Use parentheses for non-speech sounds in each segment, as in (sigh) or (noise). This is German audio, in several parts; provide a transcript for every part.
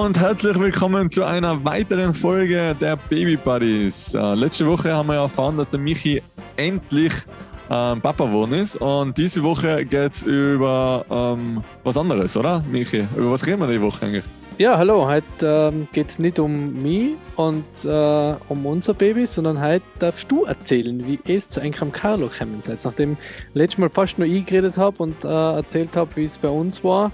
Und herzlich willkommen zu einer weiteren Folge der Baby Buddies. Äh, letzte Woche haben wir erfahren, dass der Michi endlich ähm, Papa geworden ist und diese Woche geht es über ähm, was anderes, oder Michi? Über was reden wir die Woche eigentlich? Ja, hallo, heute ähm, geht es nicht um mich und äh, um unser Baby, sondern heute darfst du erzählen, wie es zu einem Carlo gekommen seid. Nachdem letztes Mal fast nur ich geredet habe und äh, erzählt habe, wie es bei uns war,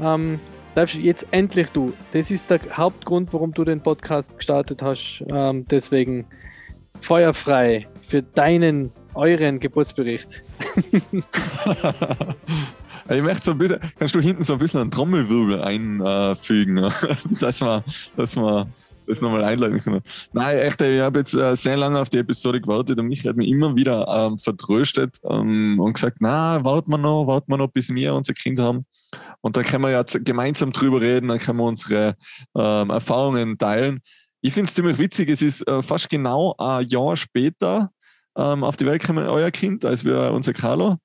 ähm, darfst jetzt endlich du. Das ist der Hauptgrund, warum du den Podcast gestartet hast. Ähm, deswegen feuerfrei für deinen, euren Geburtsbericht. (laughs) ich möchte so bitte, kannst du hinten so ein bisschen einen Trommelwirbel einfügen, (laughs) dass man, dass man das nochmal einleiten können. Nein, echt, ich habe jetzt äh, sehr lange auf die Episode gewartet und mich hat mich immer wieder ähm, vertröstet ähm, und gesagt, na, warten wir noch, warten wir noch, bis wir unser Kind haben. Und dann können wir ja gemeinsam drüber reden, dann können wir unsere ähm, Erfahrungen teilen. Ich finde es ziemlich witzig, es ist äh, fast genau ein Jahr später ähm, auf die Welt gekommen, euer Kind, als wir unser Carlo.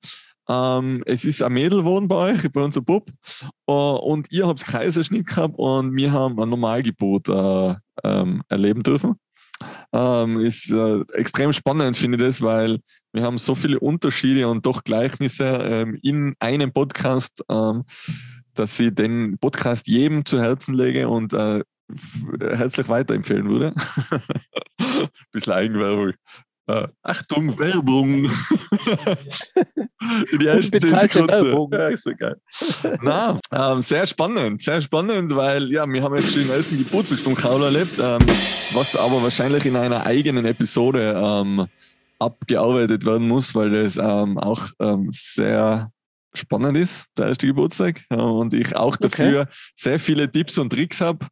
Ähm, es ist ein Mädel geworden bei euch, bei unserem Bub. Uh, und ihr habt Kaiserschnitt gehabt und wir haben ein Normalgebot äh, ähm, erleben dürfen. Ähm, ist äh, extrem spannend, finde ich das, weil wir haben so viele Unterschiede und doch Gleichnisse ähm, in einem Podcast, ähm, dass ich den Podcast jedem zu Herzen lege und äh, herzlich weiterempfehlen würde. (laughs) Bisschen Eigenwerbung. Uh, Achtung, Werbung! (laughs) Die ersten 10 Sekunden. Werbung. Ja, ist so geil. Na, ähm, sehr spannend, sehr spannend, weil ja, wir haben jetzt schon den ersten Geburtstag vom Kaul erlebt, ähm, was aber wahrscheinlich in einer eigenen Episode ähm, abgearbeitet werden muss, weil das ähm, auch ähm, sehr spannend ist, der erste Geburtstag. Ja, und ich auch dafür okay. sehr viele Tipps und Tricks habe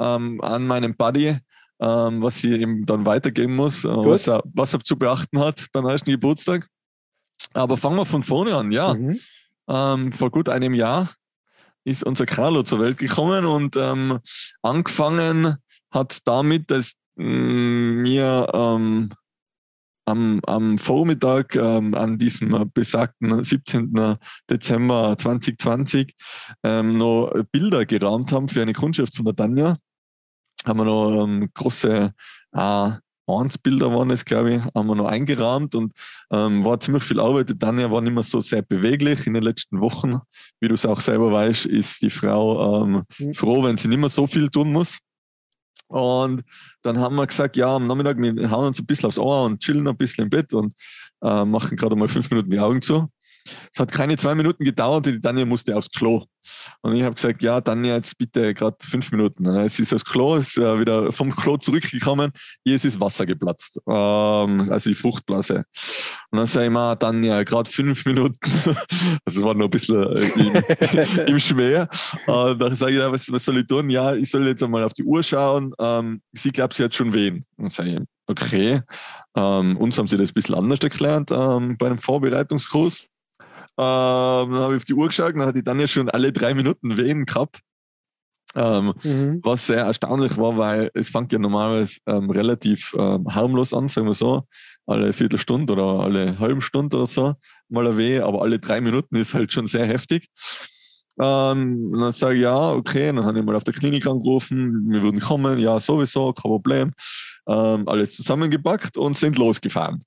ähm, an meinem Buddy ähm, was sie ihm dann weitergeben muss, äh, was, er, was er zu beachten hat beim ersten Geburtstag. Aber fangen wir von vorne an, ja. Mhm. Ähm, vor gut einem Jahr ist unser Carlo zur Welt gekommen und ähm, angefangen hat damit, dass mm, mir ähm, am, am, Vormittag ähm, an diesem besagten 17. Dezember 2020 ähm, noch Bilder gerahmt haben für eine Kundschaft von der Tanja haben wir noch ähm, große äh, Bilder waren es, glaube ich, haben wir noch eingerahmt und ähm, war ziemlich viel Arbeit. Die Tanja war nicht mehr so sehr beweglich in den letzten Wochen. Wie du es auch selber weißt, ist die Frau ähm, mhm. froh, wenn sie nicht mehr so viel tun muss. Und dann haben wir gesagt, ja, am Nachmittag, wir hauen uns ein bisschen aufs Ohr und chillen ein bisschen im Bett und äh, machen gerade mal fünf Minuten die Augen zu. Es hat keine zwei Minuten gedauert und die Tanja musste aufs Klo. Und ich habe gesagt, ja, Tanja, jetzt bitte gerade fünf Minuten. Sie ist aufs Klo, ist äh, wieder vom Klo zurückgekommen, hier ist das Wasser geplatzt. Ähm, also die Fruchtblase. Und dann sage ich mal, Tanja, gerade fünf Minuten. (laughs) also es war noch ein bisschen äh, im, (laughs) im Schwer. Und dann sage ich, ja, was, was, soll ich tun? Ja, ich soll jetzt einmal auf die Uhr schauen. Ähm, sie glaubt, sie hat schon wen. Und dann sage ich, okay. Ähm, uns haben sie das ein bisschen anders erklärt ähm, bei einem Vorbereitungskurs. Ähm, dann habe ich auf die Uhr geschaut, dann hatte ich dann ja schon alle drei Minuten Wehen gehabt. Ähm, mhm. Was sehr erstaunlich war, weil es fängt ja normalerweise ähm, relativ ähm, harmlos an, sagen wir so. Alle Viertelstunde oder alle halben Stunde oder so mal ein Weh, aber alle drei Minuten ist halt schon sehr heftig. Ähm, dann sage ich, ja, okay, dann habe ich mal auf der Klinik angerufen, wir würden kommen, ja, sowieso, kein Problem. Ähm, alles zusammengepackt und sind losgefahren.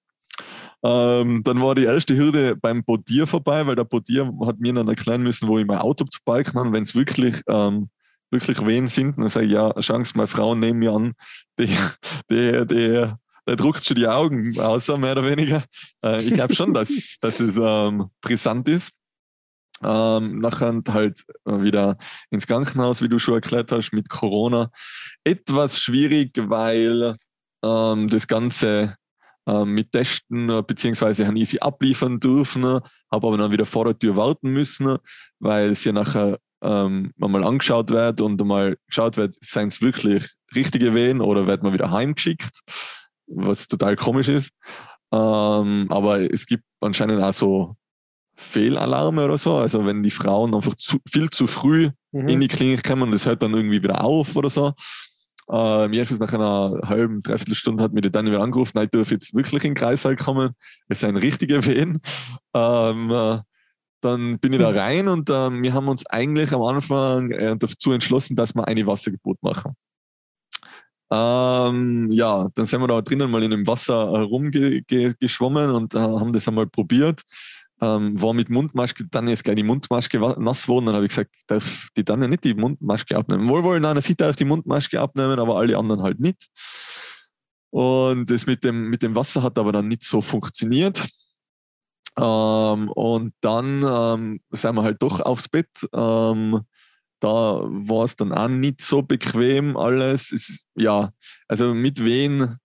Ähm, dann war die erste Hürde beim Bodier vorbei, weil der Bodier hat mir dann erklären müssen, wo ich mein Auto zu parken kann, wenn es wirklich, ähm, wirklich Wehen sind. Dann sage ich, ja, schauen Sie mal, Frauen nehmen mir an, die, die, die, der druckt schon die Augen außer mehr oder weniger. Äh, ich glaube schon, dass, (laughs) dass es ähm, brisant ist. Ähm, nachher halt wieder ins Krankenhaus, wie du schon erklärt hast, mit Corona. Etwas schwierig, weil ähm, das Ganze mit Testen, äh, beziehungsweise haben sie abliefern dürfen, habe aber dann wieder vor der Tür warten müssen, weil es ja nachher ähm, mal angeschaut wird und mal geschaut wird, seien es wirklich richtige Wehen oder wird man wieder heimgeschickt, was total komisch ist. Ähm, aber es gibt anscheinend auch so Fehlalarme oder so. Also wenn die Frauen einfach zu, viel zu früh mhm. in die Klinik kommen und das hört dann irgendwie wieder auf oder so, äh, jedenfalls nach einer halben, dreiviertel Stunde hat mir dann wieder angerufen, nein, ich darf jetzt wirklich in den Kreißsaal kommen. Es ist ein richtiger Wehen. Ähm, äh, dann bin ich da rein und äh, wir haben uns eigentlich am Anfang äh, dazu entschlossen, dass wir eine Wassergeburt machen. Ähm, ja, dann sind wir da drinnen mal in dem Wasser herumgeschwommen und äh, haben das einmal probiert. Ähm, war mit Mundmaske, dann ist gleich die Mundmaske nass geworden. Dann habe ich gesagt, darf die dann ja nicht die Mundmaske abnehmen. Wohl, wohl, nein, sie darf die Mundmaske abnehmen, aber alle anderen halt nicht. Und das mit dem, mit dem Wasser hat aber dann nicht so funktioniert. Ähm, und dann ähm, sind wir halt doch aufs Bett. Ähm, da war es dann auch nicht so bequem alles. Ist, ja, also mit wen,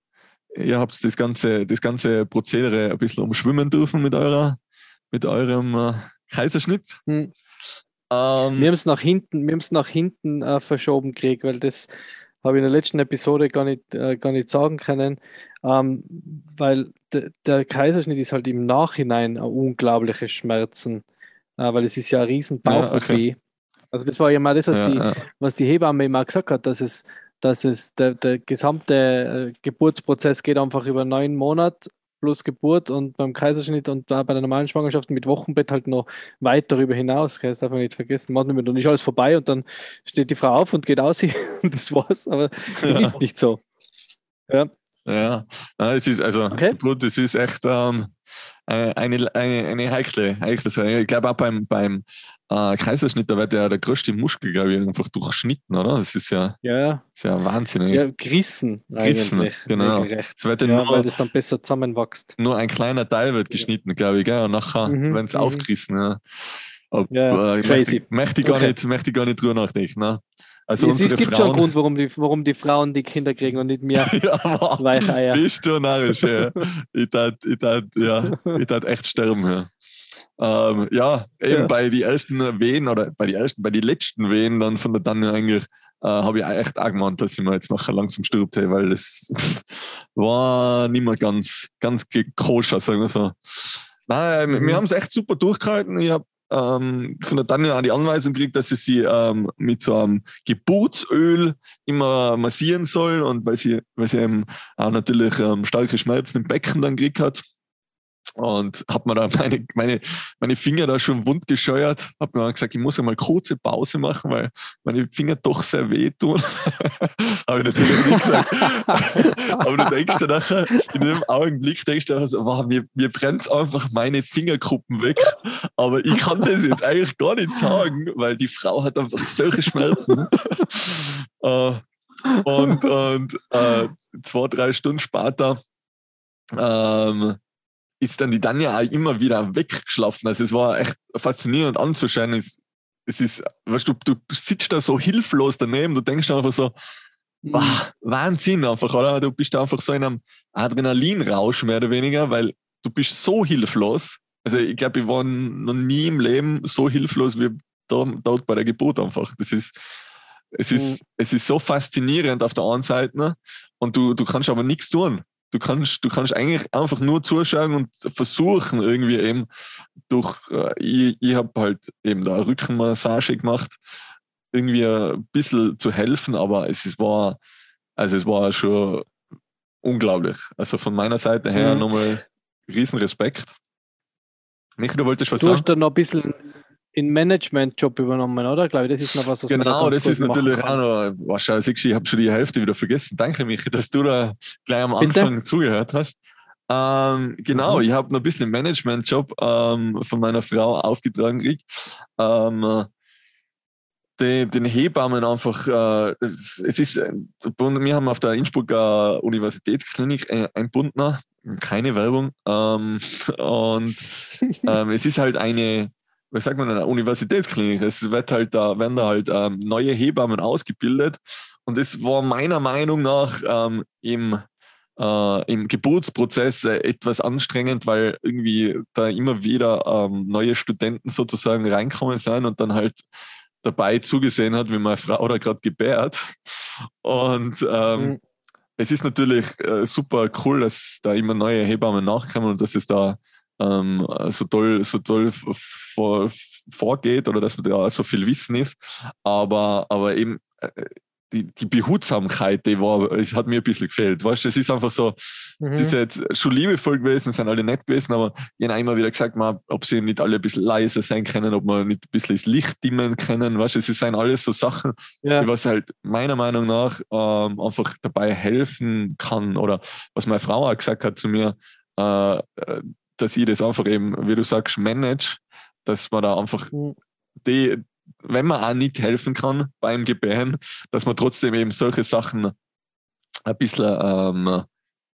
ihr habt das ganze, das ganze Prozedere ein bisschen umschwimmen dürfen mit eurer, mit eurem äh, Kaiserschnitt. Hm. Ähm, wir haben es nach hinten, wir nach hinten äh, verschoben gekriegt, weil das habe ich in der letzten Episode gar nicht, äh, gar nicht sagen können, ähm, weil de, der Kaiserschnitt ist halt im Nachhinein ein unglaubliche Schmerzen, äh, weil es ist ja ein riesen Bauch ja, okay. Also das war ja mal das, was, ja, die, ja. was die Hebamme immer gesagt hat, dass es, dass es der, der gesamte äh, Geburtsprozess geht einfach über neun Monate plus Geburt und beim Kaiserschnitt und bei der normalen Schwangerschaft mit Wochenbett halt noch weit darüber hinaus. Das darf man nicht vergessen. Manchmal wird noch nicht alles vorbei und dann steht die Frau auf und geht aus (laughs) und das war's. Aber ja. (laughs) ist nicht so. Ja. Ja, es ist also okay. Geburt, es ist echt ähm, eine, eine, eine heikle, heikle Sache. Ich glaube auch beim, beim äh, Kaiserschnitt, da wird ja der größte Muskel, glaube ich, einfach durchschnitten, oder? Das ist ja, ja. Ist ja Wahnsinn. Ja, gerissen. Gerissen, genau. Es wird ja, nur, weil das dann besser zusammenwächst. Nur ein kleiner Teil wird geschnitten, glaube ich, gell? und nachher mhm, wenn es mhm. aufgerissen. Ja. Ob, ja, äh, crazy. Möchte, möchte, ich gar okay. nicht, möchte ich gar nicht drüber nachdenken. Ne? Also es, es gibt Frauen, schon einen Grund, warum die, warum die Frauen die Kinder kriegen und nicht mehr (laughs) ja, Weicheier. Bist du narrisch, ja. (laughs) ich tat, ich tat, ja, ich tat echt sterben, ja. Ähm, ja, eben ja. bei den ersten Wehen oder bei den ersten, bei den letzten Wehen dann von der Tanne eigentlich äh, habe ich echt gemeint, dass ich mir jetzt nachher langsam stirbt, weil das (laughs) war nicht mehr ganz, ganz koscher, sagen wir so. Nein, mhm. wir haben es echt super durchgehalten. Ich habe ähm, von der Tanja auch die Anweisung gekriegt, dass sie sie ähm, mit so einem Geburtsöl immer massieren soll und weil sie, weil sie eben auch natürlich ähm, starke Schmerzen im Becken dann gekriegt hat und habe mir da meine, meine, meine Finger da schon wund gescheuert, habe mir gesagt, ich muss ja mal kurze Pause machen, weil meine Finger doch sehr wehtun. (laughs) habe ich natürlich nicht gesagt. (laughs) Aber du denkst dir nachher, in dem Augenblick denkst du also, wow, mir, mir brennt einfach meine Fingerkuppen weg. Aber ich kann das jetzt eigentlich gar nicht sagen, weil die Frau hat einfach solche Schmerzen. uh, (laughs) und und uh, zwei, drei Stunden später ähm, ist dann die Danja auch immer wieder weggeschlafen. Also es war echt faszinierend anzuschauen. Es, es ist, weißt du, du sitzt da so hilflos daneben, du denkst einfach so, mhm. wow, Wahnsinn einfach, oder? Du bist einfach so in einem Adrenalinrausch mehr oder weniger, weil du bist so hilflos. Also ich glaube, ich war noch nie im Leben so hilflos wie dort bei der Geburt einfach. Das ist, es ist, mhm. es ist so faszinierend auf der einen Seite ne? und du, du kannst aber nichts tun du kannst, du kannst eigentlich einfach nur zuschauen und versuchen, irgendwie eben durch, äh, ich, ich habe halt eben da Rückenmassage gemacht, irgendwie ein bisschen zu helfen, aber es ist, war, also es war schon unglaublich. Also von meiner Seite her mhm. nochmal riesen Respekt. Michi, du wolltest was du sagen? Du hast da noch ein bisschen den Management-Job übernommen, oder? Glaube ich, das ist noch was, was Genau, das ist natürlich auch noch, wahrscheinlich, ich habe schon die Hälfte wieder vergessen. Danke, Michi, dass du da gleich am Anfang Bitte? zugehört hast. Ähm, genau, mhm. ich habe noch ein bisschen Management-Job ähm, von meiner Frau aufgetragen gekriegt. Ähm, den, den, Hebammen einfach, äh, es ist, wir haben auf der Innsbrucker Universitätsklinik ein Bundner, keine Werbung, ähm, (laughs) und ähm, es ist halt eine, was sagt man, einer Universitätsklinik. Es wird halt da, werden da halt ähm, neue Hebammen ausgebildet. Und das war meiner Meinung nach ähm, im, äh, im Geburtsprozess äh, etwas anstrengend, weil irgendwie da immer wieder ähm, neue Studenten sozusagen reinkommen sind und dann halt dabei zugesehen hat, wie meine Frau da gerade gebärt. Und ähm, mhm. es ist natürlich äh, super cool, dass da immer neue Hebammen nachkommen und dass es da ähm, so toll, so toll vor, vorgeht oder dass da so viel Wissen ist. Aber, aber eben, äh, die, die Behutsamkeit, die war, es hat mir ein bisschen gefehlt. Weißt du, es ist einfach so, mhm. ist jetzt schon liebevoll gewesen, sind alle nett gewesen, aber ich habe immer wieder gesagt, man, ob sie nicht alle ein bisschen leiser sein können, ob man nicht ein bisschen das Licht dimmen können. Weißt du, es sind alles so Sachen, ja. die was halt meiner Meinung nach ähm, einfach dabei helfen kann. Oder was meine Frau auch gesagt hat zu mir, äh, dass ich das einfach eben, wie du sagst, manage, dass man da einfach mhm. die, wenn man auch nicht helfen kann beim Gebären, dass man trotzdem eben solche Sachen ein bisschen ähm,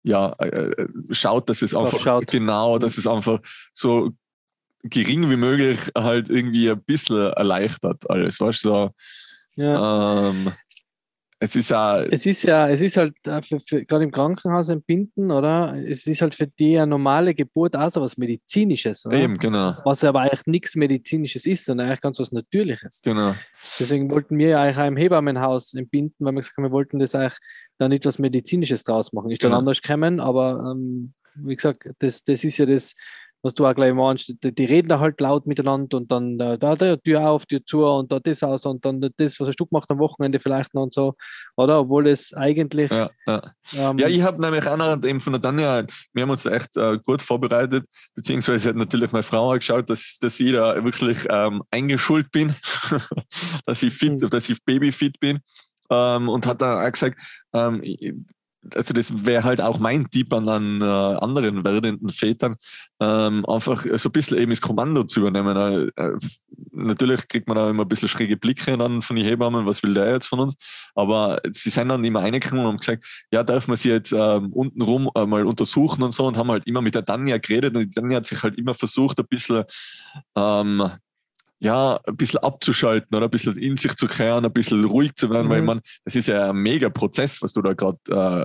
ja, äh, schaut, dass es einfach schaut. genau, dass es einfach so gering wie möglich halt irgendwie ein bisschen erleichtert alles, weißt du? So, ja. ähm, es ist ja. Es ist ja, es ist halt äh, für, für, gerade im Krankenhaus entbinden, oder? Es ist halt für die eine normale Geburt auch so was Medizinisches. Oder? Eben, genau. Was aber eigentlich nichts Medizinisches ist, sondern eigentlich ganz was Natürliches. Genau. Deswegen wollten wir ja eigentlich auch im Hebammenhaus entbinden, weil wir gesagt haben, wir wollten das eigentlich da nicht was Medizinisches draus machen. Ist dann genau. anders gekommen, aber ähm, wie gesagt, das, das ist ja das, was du auch gleich meinst, die, die, reden da halt laut miteinander und dann da, da, da Tür auf, Tür zu und da das aus und dann das, was hast du gemacht am Wochenende vielleicht noch und so, oder? Obwohl es eigentlich. Ja, ja. Ähm, ja ich habe nämlich auch eben von der Tanja, wir haben uns echt äh, gut vorbereitet, beziehungsweise hat natürlich meine Frau auch geschaut, dass, dass ich da wirklich ähm, eingeschult bin, (laughs) dass ich fit, mhm. dass ich babyfit bin. Ähm, und hat da auch gesagt, ähm, also das wäre halt auch mein Tipp an, an äh, anderen werdenden Vätern, ähm, einfach so ein bisschen eben das Kommando zu übernehmen. Äh, äh, natürlich kriegt man da immer ein bisschen schräge Blicke dann von den Hebammen, was will der jetzt von uns? Aber sie sind dann immer reingekommen und haben gesagt, ja, darf man sie jetzt ähm, untenrum äh, mal untersuchen und so und haben halt immer mit der Tanja geredet und die Tanja hat sich halt immer versucht, ein bisschen ähm, ja, ein bisschen abzuschalten oder ein bisschen in sich zu kehren, ein bisschen ruhig zu werden, mhm. weil man, das ist ja ein mega Prozess, was du da gerade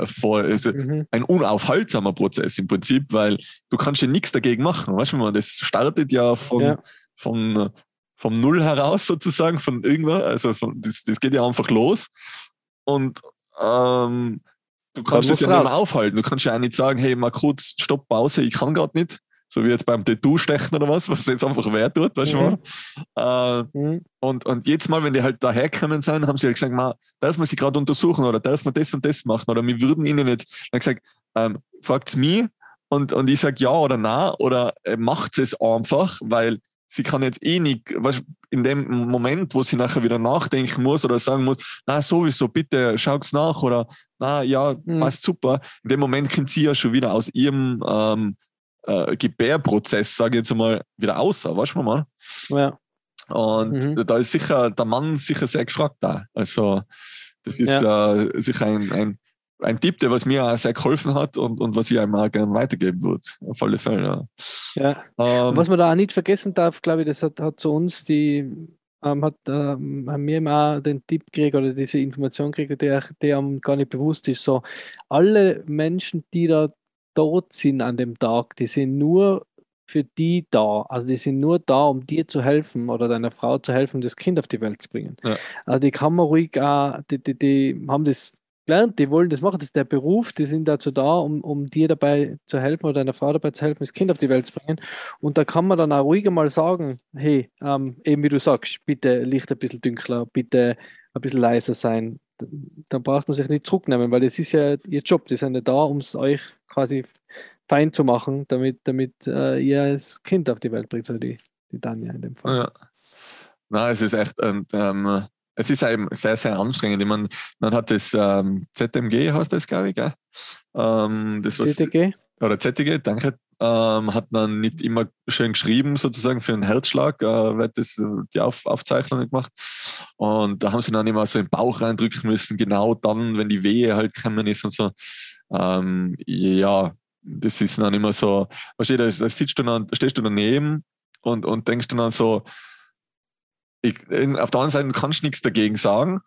äh, vor, also mhm. ein unaufhaltsamer Prozess im Prinzip, weil du kannst ja nichts dagegen machen, weißt du, das startet ja von, ja. von vom Null heraus sozusagen, von irgendwas, also von, das, das geht ja einfach los und ähm, du kannst das ja raus. nicht mehr aufhalten, du kannst ja auch nicht sagen, hey, mal kurz, stopp, Pause, ich kann gerade nicht, so wie jetzt beim Tattoo-Stechen oder was, was jetzt einfach weh tut, weißt du mhm. Äh, mhm. und, und jedes Mal, wenn die halt daherkommen sind, haben sie halt gesagt, ma, darf man sie gerade untersuchen oder darf man das und das machen oder wir würden ihnen jetzt, dann gesagt, ähm, fragt es mich und, und ich sage ja oder nein oder äh, macht es einfach, weil sie kann jetzt eh nicht, weißt, in dem Moment, wo sie nachher wieder nachdenken muss oder sagen muss, na sowieso, bitte schaut's nach oder na ja, mhm. passt super. In dem Moment kommt sie ja schon wieder aus ihrem ähm, äh, Gebärprozess, sage ich jetzt mal, wieder außer, weißt du mal? Ja. Und mhm. da ist sicher der Mann sicher sehr gefragt da. Also das ist ja. äh, sicher ein, ein, ein Tipp, der was mir auch sehr geholfen hat und, und was ich einem auch gerne weitergeben würde. Auf alle Fälle. Ja. ja. Ähm, was man da auch nicht vergessen darf, glaube ich, das hat, hat zu uns die ähm, hat, ähm, haben wir immer den Tipp gekriegt oder diese Information gekriegt, der, der einem gar nicht bewusst ist. So, alle Menschen, die da dort sind an dem Tag, die sind nur für die da. Also die sind nur da, um dir zu helfen oder deiner Frau zu helfen, das Kind auf die Welt zu bringen. Ja. Also die kann man ruhig auch, die, die, die haben das gelernt, die wollen das machen, das ist der Beruf, die sind dazu da, um, um dir dabei zu helfen oder deiner Frau dabei zu helfen, das Kind auf die Welt zu bringen. Und da kann man dann auch ruhig mal sagen, hey, ähm, eben wie du sagst, bitte Licht ein bisschen dunkler, bitte ein bisschen leiser sein, dann braucht man sich nicht zurücknehmen, weil das ist ja ihr Job. Die sind ja da, um es euch quasi fein zu machen, damit, damit äh, ihr das Kind auf die Welt bringt, also die, die Tanja in dem Fall. Ja. Nein, es ist echt, und, ähm, es ist eben sehr, sehr anstrengend. Ich meine, man hat das ähm, ZMG, heißt das, glaube ich, gell? Ähm, das was, ZTG? Oder ZTG, danke ähm, hat man nicht immer schön geschrieben, sozusagen für einen Herzschlag, äh, wird das, die Auf Aufzeichnung gemacht. Und da haben sie dann immer so im Bauch reindrücken müssen, genau dann, wenn die Wehe halt gekommen ist und so. Ähm, ja, das ist dann immer so, weißt du, da, da sitzt du dann, stehst du daneben und, und denkst dann so, ich, auf der anderen Seite kannst du nichts dagegen sagen,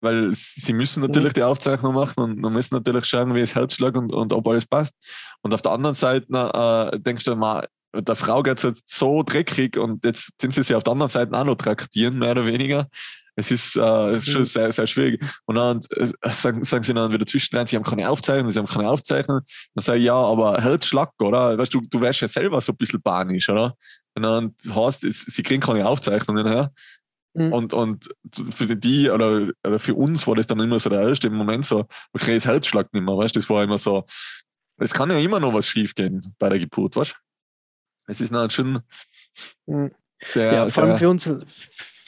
weil sie müssen natürlich mhm. die Aufzeichnung machen und man muss natürlich schauen, wie es Herzschlag und, und ob alles passt. Und auf der anderen Seite äh, denkst du mal, der Frau geht es jetzt so dreckig und jetzt sind sie sich auf der anderen Seite auch noch traktieren, mehr oder weniger. Es ist, äh, es ist schon mhm. sehr, sehr schwierig. Und dann äh, sagen, sagen sie dann wieder zwischendrin, sie haben keine Aufzeichnung, sie haben keine Aufzeichnung. Dann sage ich, ja, aber Herzschlag, oder? Weißt du, du wärst ja selber so ein bisschen panisch, oder? Und dann heißt es, sie kriegen keine Aufzeichnungen her. Mhm. Und, und für die oder, oder für uns war das dann immer so der erste Moment so, okay, das Herzschlag nicht mehr, weißt du, das war immer so, es kann ja immer noch was schief gehen bei der Geburt, weißt du? Es ist dann schon mhm. sehr, ja, vor allem für uns,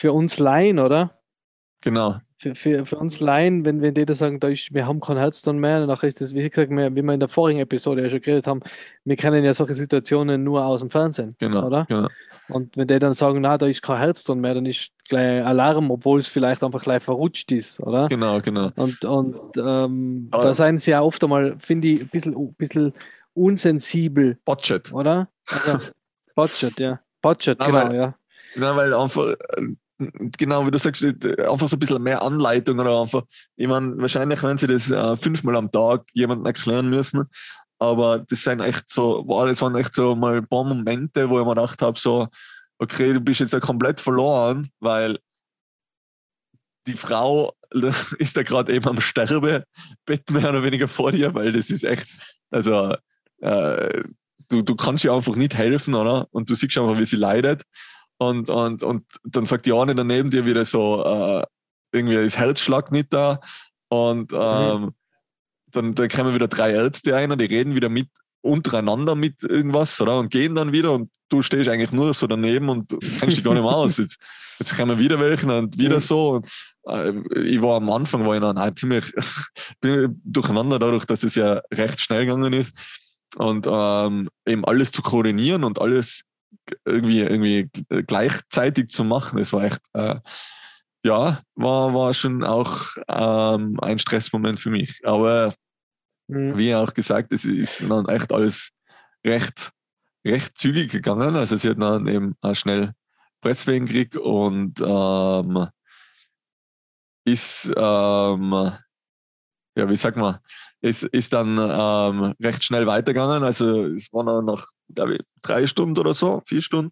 für uns Laien, oder? Genau für, für, für uns Laien, wenn, wenn die da sagen, da ist, wir haben kein Herzton mehr, danach ist das, wie gesagt, wir, wie wir in der vorigen Episode ja schon geredet haben, wir kennen ja solche Situationen nur aus dem Fernsehen. Genau. Oder? Genau. Und wenn die dann sagen, na, da ist kein Herzton mehr, dann ist gleich Alarm, obwohl es vielleicht einfach gleich verrutscht ist, oder? Genau, genau. Und, und ähm, da seien sie ja oft einmal, finde ich, ein bisschen, ein bisschen unsensibel. Budget. Oder? Also, (laughs) Budget, ja. Budget, na, genau, weil, ja. Na, weil einfach genau wie du sagst, äh, einfach so ein bisschen mehr Anleitung oder einfach, ich meine, wahrscheinlich werden sie das äh, fünfmal am Tag jemandem erklären müssen, aber das sind echt so, wow, das waren echt so mal ein paar Momente, wo ich mir gedacht habe, so, okay, du bist jetzt ja komplett verloren, weil die Frau (laughs) ist ja gerade eben am Sterbebett mehr oder weniger vor dir, weil das ist echt, also äh, du, du kannst ihr einfach nicht helfen, oder? Und du siehst einfach, wie sie leidet. Und, und, und dann sagt die eine daneben dir wieder so, äh, irgendwie ist Herzschlag nicht da. Und mhm. ähm, mhm. dann, dann kommen wieder drei Ärzte ein und die reden wieder mit untereinander mit irgendwas, oder? Und gehen dann wieder und du stehst eigentlich nur so daneben und kennst dich gar nicht mehr aus. Jetzt, jetzt kommen wieder welche und wieder mhm. so. Und, äh, ich war am Anfang, war ich dann halt ziemlich (laughs) durcheinander, dadurch, dass es ja recht schnell gegangen ist. Und ähm, eben alles zu koordinieren und alles irgendwie, irgendwie gleichzeitig zu machen. Das war echt, äh, ja, war, war schon auch ähm, ein Stressmoment für mich. Aber mhm. wie auch gesagt, es ist dann echt alles recht, recht zügig gegangen. Also sie hat dann eben auch schnell Presswehen gekriegt und ähm, ist, ähm, ja, wie sagt man, es ist dann ähm, recht schnell weitergegangen. Also es waren dann nach, glaube ich, drei Stunden oder so, vier Stunden.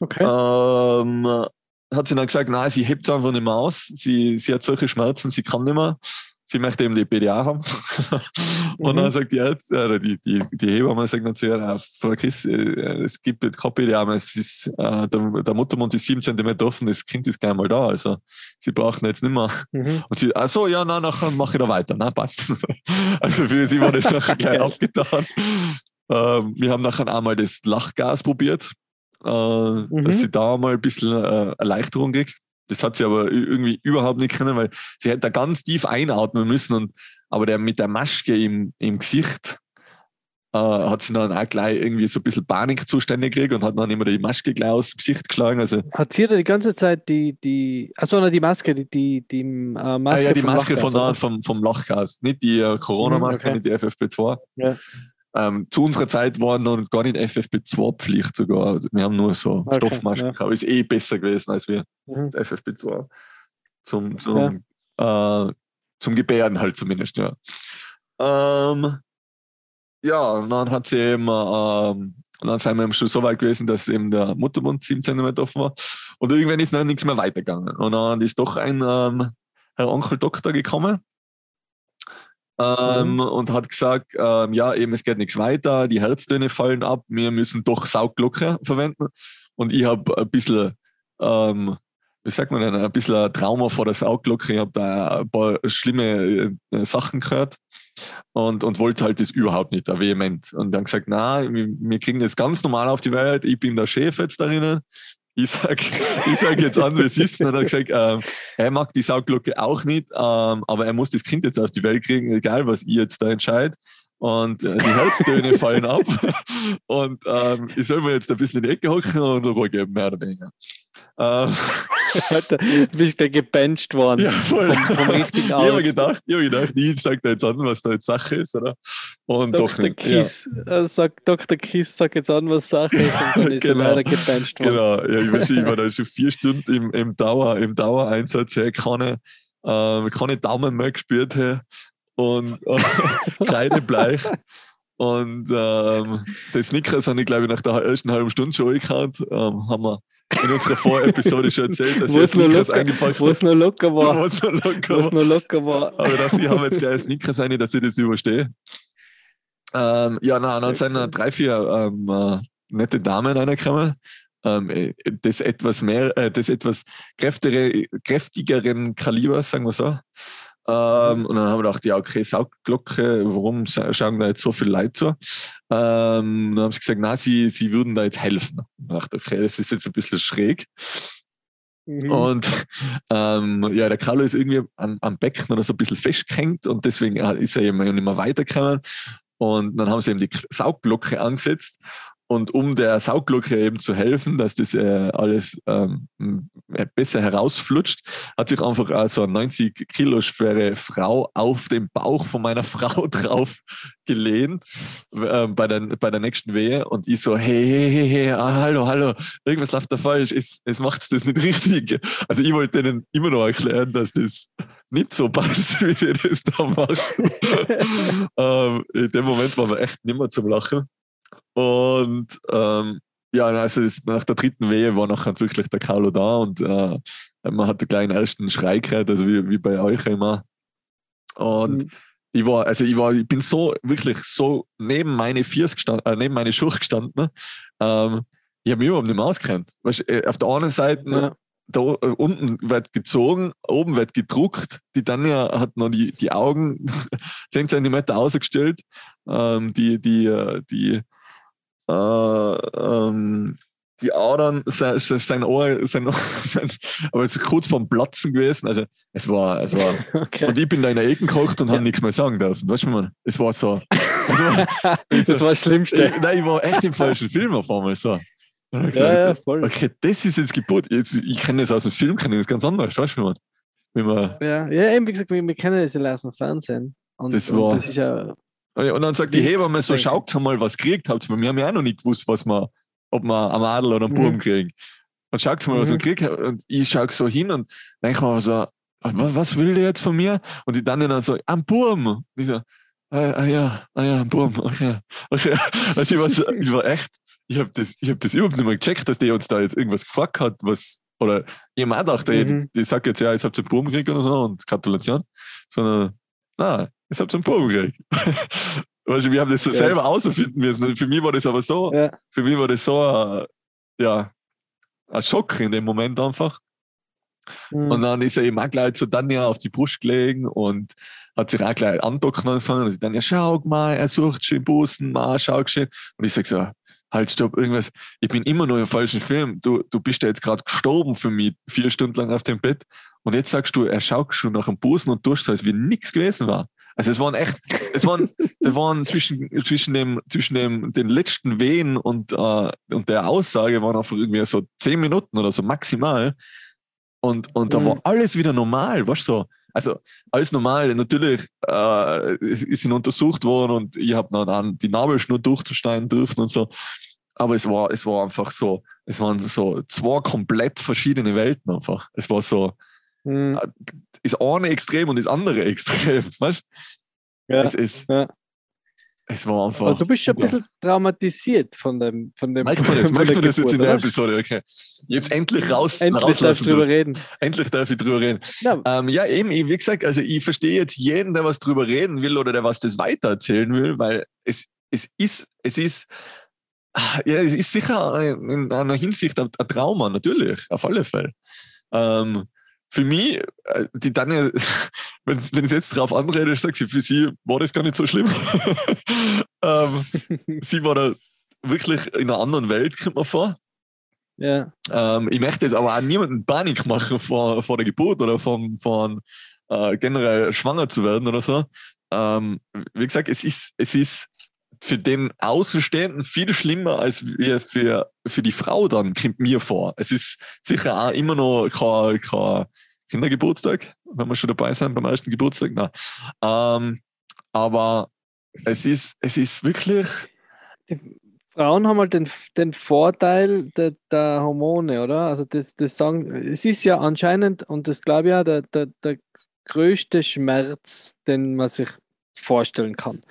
Okay. Ähm, hat sie dann gesagt, nein, sie hebt es einfach nicht mehr aus. Sie, sie hat solche Schmerzen, sie kann nicht mehr sie möchte eben die PDA haben. (laughs) und mhm. dann sagt die oder die, die, die Hebamme sagt dann zu ihr, Frau Kiss, äh, es gibt jetzt keine PDA mehr, es ist, äh, der, der Muttermund ist sieben Zentimeter offen, das Kind ist gar mal da, also sie brauchen jetzt nicht mehr. Mhm. Und sie, ach so, ja, na, nachher mache ich da weiter. Na, passt. (laughs) also für sie war das nachher (laughs) gleich abgetan. Ähm, wir haben nachher einmal das Lachgas probiert, äh, mhm. dass sie da mal ein bisschen äh, Erleichterung kriegt. Das hat sie aber irgendwie überhaupt nicht können, weil sie hätte da ganz tief einatmen müssen. Und, aber der mit der Maske im, im Gesicht äh, hat sie dann auch gleich irgendwie so ein bisschen Panikzustände gekriegt und hat dann immer die Maske gleich aus dem Gesicht geschlagen. Also, hat sie da die ganze Zeit die, die achso, die Maske, die, die, die äh, Maske, ah, ja, die Maske Lachgas, von, vom, vom Lachgas, nicht die äh, Corona-Maske, mhm, okay. nicht die FFP2. Ja. Ähm, zu unserer Zeit war noch gar nicht FFP2-Pflicht sogar. Also wir haben nur so okay, Stoffmasken ja. gehabt. Ist eh besser gewesen als wir mhm. FFP2. Zum, zum, ja. Äh, zum Gebären halt zumindest, ja. Ähm, ja, und dann hat sie eben, ähm, dann sind wir schon so weit gewesen, dass eben der Muttermund 7 cm offen war. Und irgendwann ist dann nichts mehr weitergegangen. Und dann ist doch ein ähm, Herr Onkel Doktor gekommen ähm, mhm. und hat gesagt, ähm, ja, eben es geht nichts weiter, die Herztöne fallen ab, wir müssen doch Saugglocke verwenden. Und ich habe ein bisschen, ähm, wie sagt man denn, ein bisschen ein Trauma vor der Saugglocke. Ich habe da ein paar schlimme äh, Sachen gehört und, und wollte halt das überhaupt nicht, vehement. Und dann gesagt, na, wir, wir kriegen das ganz normal auf die Welt, ich bin der Chef jetzt darin, ich sage ich sag jetzt an, was ist. Und hat er gesagt, ähm, er mag die Sauglocke auch nicht, ähm, aber er muss das Kind jetzt auf die Welt kriegen, egal was ich jetzt da entscheide. Und äh, die Herztöne (laughs) fallen ab. Und ähm, ich soll mir jetzt ein bisschen in die Ecke hocken und Ruhe geben, mehr oder weniger. Ähm, du bist da gebencht worden. Ja, voll. Vom, vom richtigen ich habe gedacht, ich, hab gedacht, ich sage da jetzt an, was da jetzt Sache ist. Oder? Und Dr. doch nicht. Kiss, ja. äh, sagt, Dr. Kiss sagt jetzt an, was Sache ist und dann ist genau. er leider gebencht worden. Genau, ja, ich, weiß, ich war da schon vier Stunden im, im, Dauer, im Dauereinsatz, hey, keine, äh, keine Daumen mehr gespürt hey, und (laughs) äh, kreidebleich. Und ähm, das Snickers habe ich, glaube ich, nach der ersten halben Stunde schon angekannt. Ähm, haben wir in unserer Vorepisode schon erzählt, dass ich Snickers locker, eingepackt Wo es noch locker war. Wo es noch locker, noch locker war. Aber ich dachte, die haben jetzt gleich Snickers rein, dass ich das überstehe. Ähm, ja, nein, dann sind drei, vier ähm, äh, nette Damen reingekommen. ähm, äh, des etwas mehr, äh, des etwas kräftigere, kräftigeren Kalibers, sagen wir so. Ähm, und dann haben wir gedacht, ja, okay, Saugglocke, warum schauen da jetzt so viele Leute zu? Ähm, dann haben sie gesagt, na, sie, sie würden da jetzt helfen. Ich dachte, okay, das ist jetzt ein bisschen schräg. Mhm. Und ähm, ja, der Carlo ist irgendwie am, am Becken oder so ein bisschen festgehängt und deswegen äh, ist er eben nicht mehr weitergekommen. Und dann haben sie eben die Saugglocke angesetzt und um der Sauglocke eben zu helfen, dass das äh, alles ähm, besser herausflutscht, hat sich einfach äh, so eine 90 Kilo schwere Frau auf den Bauch von meiner (laughs) Frau drauf gelehnt äh, bei, der, bei der nächsten Wehe. Und ich so, hey, hey, hey, hey ah, hallo, hallo, irgendwas läuft da falsch, es, es macht das nicht (laughs) richtig. Also ich wollte denen immer noch erklären, dass das nicht so passt, (laughs) wie wir das da machen. ähm, in dem Moment war wir echt nicht mehr zum Lachen. Und ähm, ja, also nach der dritten Wehe war nachher wirklich der Carlo da und äh, man hat den kleinen ersten Schrei gehört, also wie, wie bei euch immer. Und mhm. ich war, also ich war, ich bin so wirklich so neben meine Viers gestanden, äh, neben meine Schuhe gestanden. Ähm, ich habe mich überhaupt nicht mehr ausgekannt. Weißt, äh, auf der anderen Seite, ja. da äh, unten wird gezogen, oben wird gedruckt. Die Tanja hat noch die, die Augen (laughs) 10 cm ausgestellt. Ähm, die, die, äh, die, äh, ähm, die Adern, sein, sein Ohr, sein, sein, aber es ist kurz vorm Platzen gewesen. Also es war, es war. (laughs) Okay. Und ich bin da in der Ecke gekocht und ja. habe nichts mehr sagen dürfen. Weißt du, man? Es war so. Es war, (laughs) das war das Schlimmste. Ich, nein, ich war echt im falschen Film auf einmal so. Gesagt, ja, ja, voll. Okay, das ist jetzt Geburt. Jetzt, ich kenne das aus dem Film, kenne das ganz anders, weißt du, man? man ja, ja, eben wie gesagt, wir, wir kennen das ja aus dem Fernsehen. Und, das war. Und das ist ja und dann sagt die Hebamme so, schaut mal, was gekriegt habt. Wir haben ja auch noch nicht gewusst, was wir, ob wir einen Adel oder einen Buben mhm. kriegen. Und schaut mal, was wir gekriegt haben. Und ich schaue so hin und denke mir so, was, will der jetzt von mir? Und die dann dann so, ein Buben. Und ich so, ah, ah ja, ah ja, ein Buben, okay. (laughs) okay. Also ich war, so, ich war echt, ich habe das, hab das überhaupt nicht mehr gecheckt, dass der uns da jetzt irgendwas gefragt hat, was, oder auch gedacht, mhm. ich, ich sage jetzt, ja, ich habe einen Buben gekriegt so und Gratulation, sondern, na, ich habe einen Buben gekriegt. (laughs) weißt du, wir haben das so ja. selber ausfinden müssen. Für mich war das aber so, ja. für mich war das so, äh, ja, ein Schock in dem Moment einfach. Mhm. Und dann ist er eben auch gleich zu Danja auf die Brust gelegen und hat sich auch gleich andocken angefangen. Und dann, ja, schau mal, er sucht schön Busen, mal, schau schön. Und ich sage so, halt, stopp, irgendwas, ich bin immer noch im falschen Film. Du, du bist ja jetzt gerade gestorben für mich, vier Stunden lang auf dem Bett. Und jetzt sagst du, er schaut schon nach dem Busen und tust so, als wie nichts gewesen war. Also es waren echt, es waren, (laughs) es waren zwischen, zwischen, dem, zwischen dem, den letzten Wehen und, äh, und der Aussage waren einfach irgendwie so zehn Minuten oder so maximal. Und, und da mhm. war alles wieder normal, weißt du so. Also alles normal. Natürlich äh, ist ihn untersucht worden und ich habe dann die Nabelschnur durchzuschneiden dürfen und so. Aber es war, es war einfach so, es waren so zwei komplett verschiedene Welten einfach. Es war so, mhm. Äh, ist eine extrem und das andere extrem. (laughs) Weißt ja, es ist. Ja. Es war einfach. Aber du bist schon ein bisschen traumatisiert von dem. Von dem Merkt man das? (laughs) Merkt man das jetzt in der Episode? Okay. Ich hab's endlich raus, endlich rauslassen darf drüber reden. Endlich darf ich drüber reden. Ja, ähm, ja eben, ich, wie gesagt, also ich verstehe jetzt jeden, der was drüber reden will oder der was das weitererzählen will, weil es, es ist, es ist, ja, es ist sicher in einer Hinsicht ein, ein Trauma, natürlich, auf alle Fälle. Ähm, für mich, äh, die Tanja, (laughs) wenn, wenn ich jetzt drauf anrede, sagt sie, für sie war das gar nicht so schlimm. (laughs) ähm, (laughs) sie war da wirklich in einer anderen Welt, kommt man vor. Ja. Ähm, ich möchte jetzt aber auch niemanden Panik machen vor, vor der Geburt oder von, von äh, generell schwanger zu werden oder so. Ähm, wie gesagt, es ist, es ist für den Außenstehenden viel schlimmer als für, für die Frau dann, kommt mir vor. Es ist sicher auch immer noch kein, kein Kindergeburtstag, wenn wir schon dabei sind beim ersten Geburtstag. Nein. Ähm, aber es ist, es ist wirklich. Die Frauen haben halt den, den Vorteil der, der Hormone, oder? Also das, das sagen, es ist ja anscheinend, und das glaube ich ja, der, der, der größte Schmerz, den man sich vorstellen kann.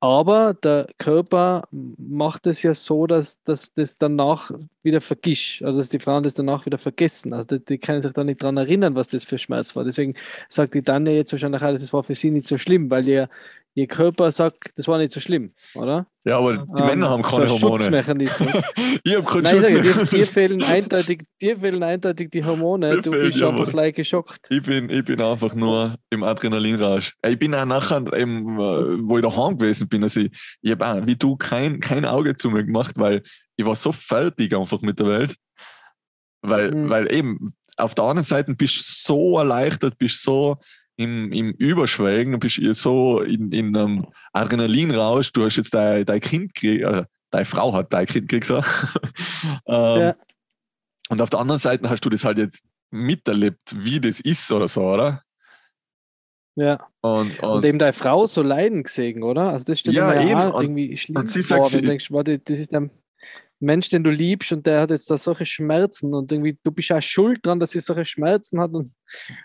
Aber der Körper macht es ja so, dass, dass das danach wieder vergisst, also dass die Frauen das danach wieder vergessen. Also die, die können sich da nicht dran erinnern, was das für Schmerz war. Deswegen sagt die Tanja jetzt wahrscheinlich auch, das war für sie nicht so schlimm, weil ihr, ihr Körper sagt, das war nicht so schlimm, oder? Ja, aber die ähm, Männer haben keine so Hormone. Schutzmechanismus. (laughs) ich habe keinen Nein, Schutzmechanismus. Dir, dir, fehlen eindeutig, dir fehlen eindeutig die Hormone. Mir du bist ja, einfach gleich geschockt. Ich bin, ich bin einfach nur im Adrenalinrausch. Ich bin auch nachher, eben, äh, wo ich daheim gewesen bin, also ich, ich habe auch, wie du, kein, kein Auge zu mir gemacht, weil ich war so fertig einfach mit der Welt. Weil, mhm. weil eben, auf der anderen Seite bist du so erleichtert, bist so im, im Überschwelgen, bist so in, in einem Adrenalinrausch, du hast jetzt dein, dein Kind gekriegt, äh, deine Frau hat dein Kind gekriegt, so. (laughs) ähm, ja. Und auf der anderen Seite hast du das halt jetzt miterlebt, wie das ist oder so, oder? Ja. Und, und, und, eben deine Frau so leiden gesehen, oder? Also das steht ja, eben. Ja irgendwie schlimm und sie vor, wenn du denkst, warte, das ist ein Mensch, den du liebst und der hat jetzt da solche Schmerzen und irgendwie du bist ja schuld dran, dass sie solche Schmerzen hat und,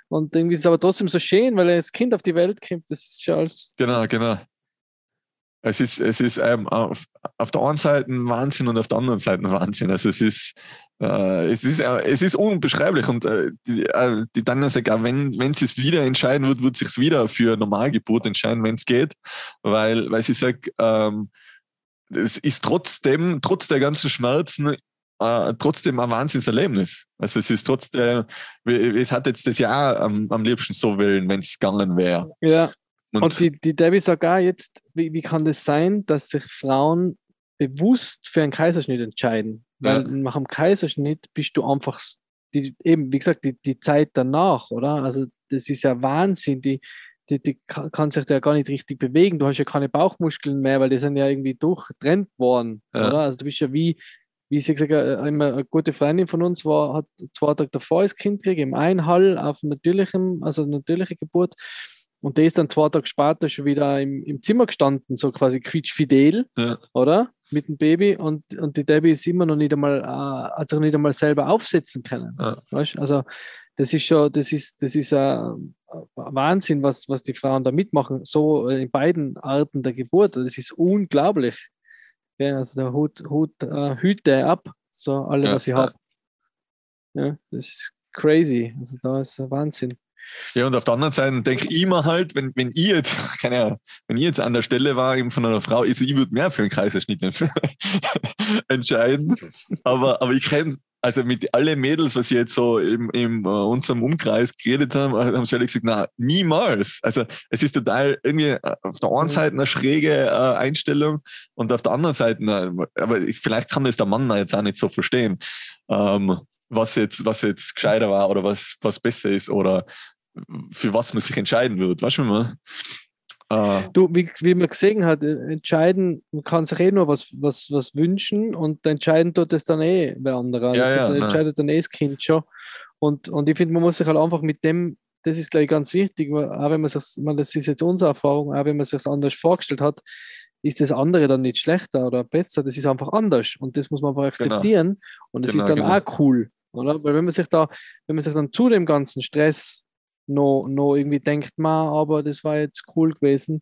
und irgendwie ist es aber trotzdem so schön, weil er das Kind auf die Welt kommt. Das ist ja alles. Genau, genau. Es ist, es ist ähm, auf, auf der einen Seite Wahnsinn und auf der anderen Seite Wahnsinn. Also es ist, äh, es ist, äh, es ist unbeschreiblich und äh, die, äh, sagt auch, wenn, wenn sie es wieder entscheiden wird, wird sich wieder für Normalgeburt entscheiden, wenn es geht, weil, weil sie sagt, ähm, es ist trotzdem, trotz der ganzen Schmerzen, äh, trotzdem ein Wahnsinnserlebnis. Also es ist trotzdem, es hat jetzt das Jahr am, am liebsten so willen, wenn es gegangen wäre. Ja. Und, und, die, die Debbie sagt auch jetzt, wie, wie kann das sein, dass sich Frauen bewusst für einen Kaiserschnitt entscheiden? Weil ja. nach dem Kaiserschnitt bist du einfach, die, eben, wie gesagt, die, die Zeit danach, oder? Also das ist ja Wahnsinn. Die, die, die kann sich ja gar nicht richtig bewegen. Du hast ja keine Bauchmuskeln mehr, weil die sind ja irgendwie durchtrennt worden, ja. oder? Also du bist ja wie, wie sie gesagt hat, eine gute Freundin von uns war, hat zwei Tage davor das Kind gekriegt, im Einhall auf natürlichem, also natürliche Geburt. Und der ist dann zwei Tage später schon wieder im, im Zimmer gestanden, so quasi quietschfidel, ja. oder? Mit dem Baby. Und, und die Debbie ist immer noch nicht einmal, äh, hat sich nicht einmal selber aufsetzen können. Ja. Weißt? Also das ist schon, das ist, das ist ein Wahnsinn, was, was die Frauen da mitmachen, so in beiden Arten der Geburt. Das ist unglaublich. Ja, also der Hut, Hut äh, Hüte ab, so alle, ja, was ich ja. habe. Ja, das ist crazy. Also da ist ein Wahnsinn. Ja, und auf der anderen Seite denke ich immer halt, wenn, wenn ich jetzt, (laughs) keine Ahnung, wenn ich jetzt an der Stelle war eben von einer Frau, also ich würde mehr für einen Kaiserschnitt (laughs) entscheiden. Aber, aber ich kenne also mit allen Mädels, was sie jetzt so in, in uh, unserem Umkreis geredet haben, äh, haben sie alle gesagt, na, niemals. Also es ist total irgendwie äh, auf der einen Seite eine schräge äh, Einstellung und auf der anderen Seite, eine, aber vielleicht kann das der Mann jetzt auch nicht so verstehen, ähm, was jetzt, was jetzt gescheiter war oder was, was besser ist oder für was man sich entscheiden wird. Weißt du mal? Uh, du, wie, wie man gesehen hat, äh, entscheiden, man kann sich eh nur was, was, was wünschen und entscheiden tut es dann eh wer andere. Also ja, ja, dann entscheidet dann eh das Kind schon. Und, und ich finde, man muss sich halt einfach mit dem, das ist gleich ganz wichtig, auch wenn man sich, man, das ist jetzt unsere Erfahrung, auch wenn man sich das anders vorgestellt hat, ist das andere dann nicht schlechter oder besser, das ist einfach anders und das muss man einfach genau. akzeptieren genau. und es genau, ist dann genau. auch cool, oder? Weil wenn man sich da, wenn man sich dann zu dem ganzen Stress noch, noch irgendwie denkt, man, aber das war jetzt cool gewesen.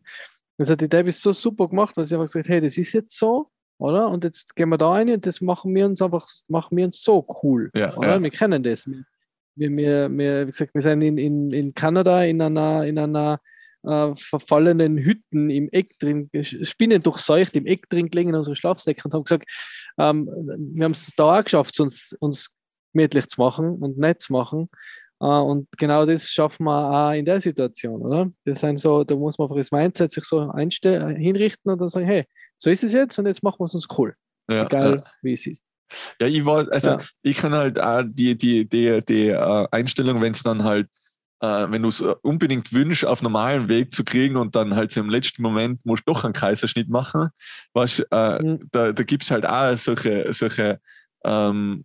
Das hat die Davis so super gemacht, dass sie einfach gesagt hey, das ist jetzt so, oder? Und jetzt gehen wir da rein und das machen wir uns einfach, machen wir uns so cool. Ja, oder? Ja. Wir kennen das. Wir, wir, wir, wie gesagt, wir sind in, in, in Kanada in einer, in einer äh, verfallenen Hütten im Eck drin, Spinnen durchseucht, im Eck drin gelegen in unserer Schlafsäcke und haben gesagt, ähm, wir haben es da auch geschafft, uns, uns gemütlich zu machen und nett zu machen. Uh, und genau das schaffen wir auch in der Situation, oder? Das sind so, da muss man einfach das Mindset sich so hinrichten und dann sagen, hey, so ist es jetzt und jetzt machen wir es uns cool. Ja, Egal ja. wie es ist. Ja, ich war, also ja. ich kann halt auch die, die, die, die uh, Einstellung, wenn es dann halt, uh, wenn du es unbedingt wünschst, auf normalen Weg zu kriegen und dann halt so im letzten Moment musst du doch einen Kaiserschnitt machen, was, mhm. da, da gibt es halt auch solche, solche ähm,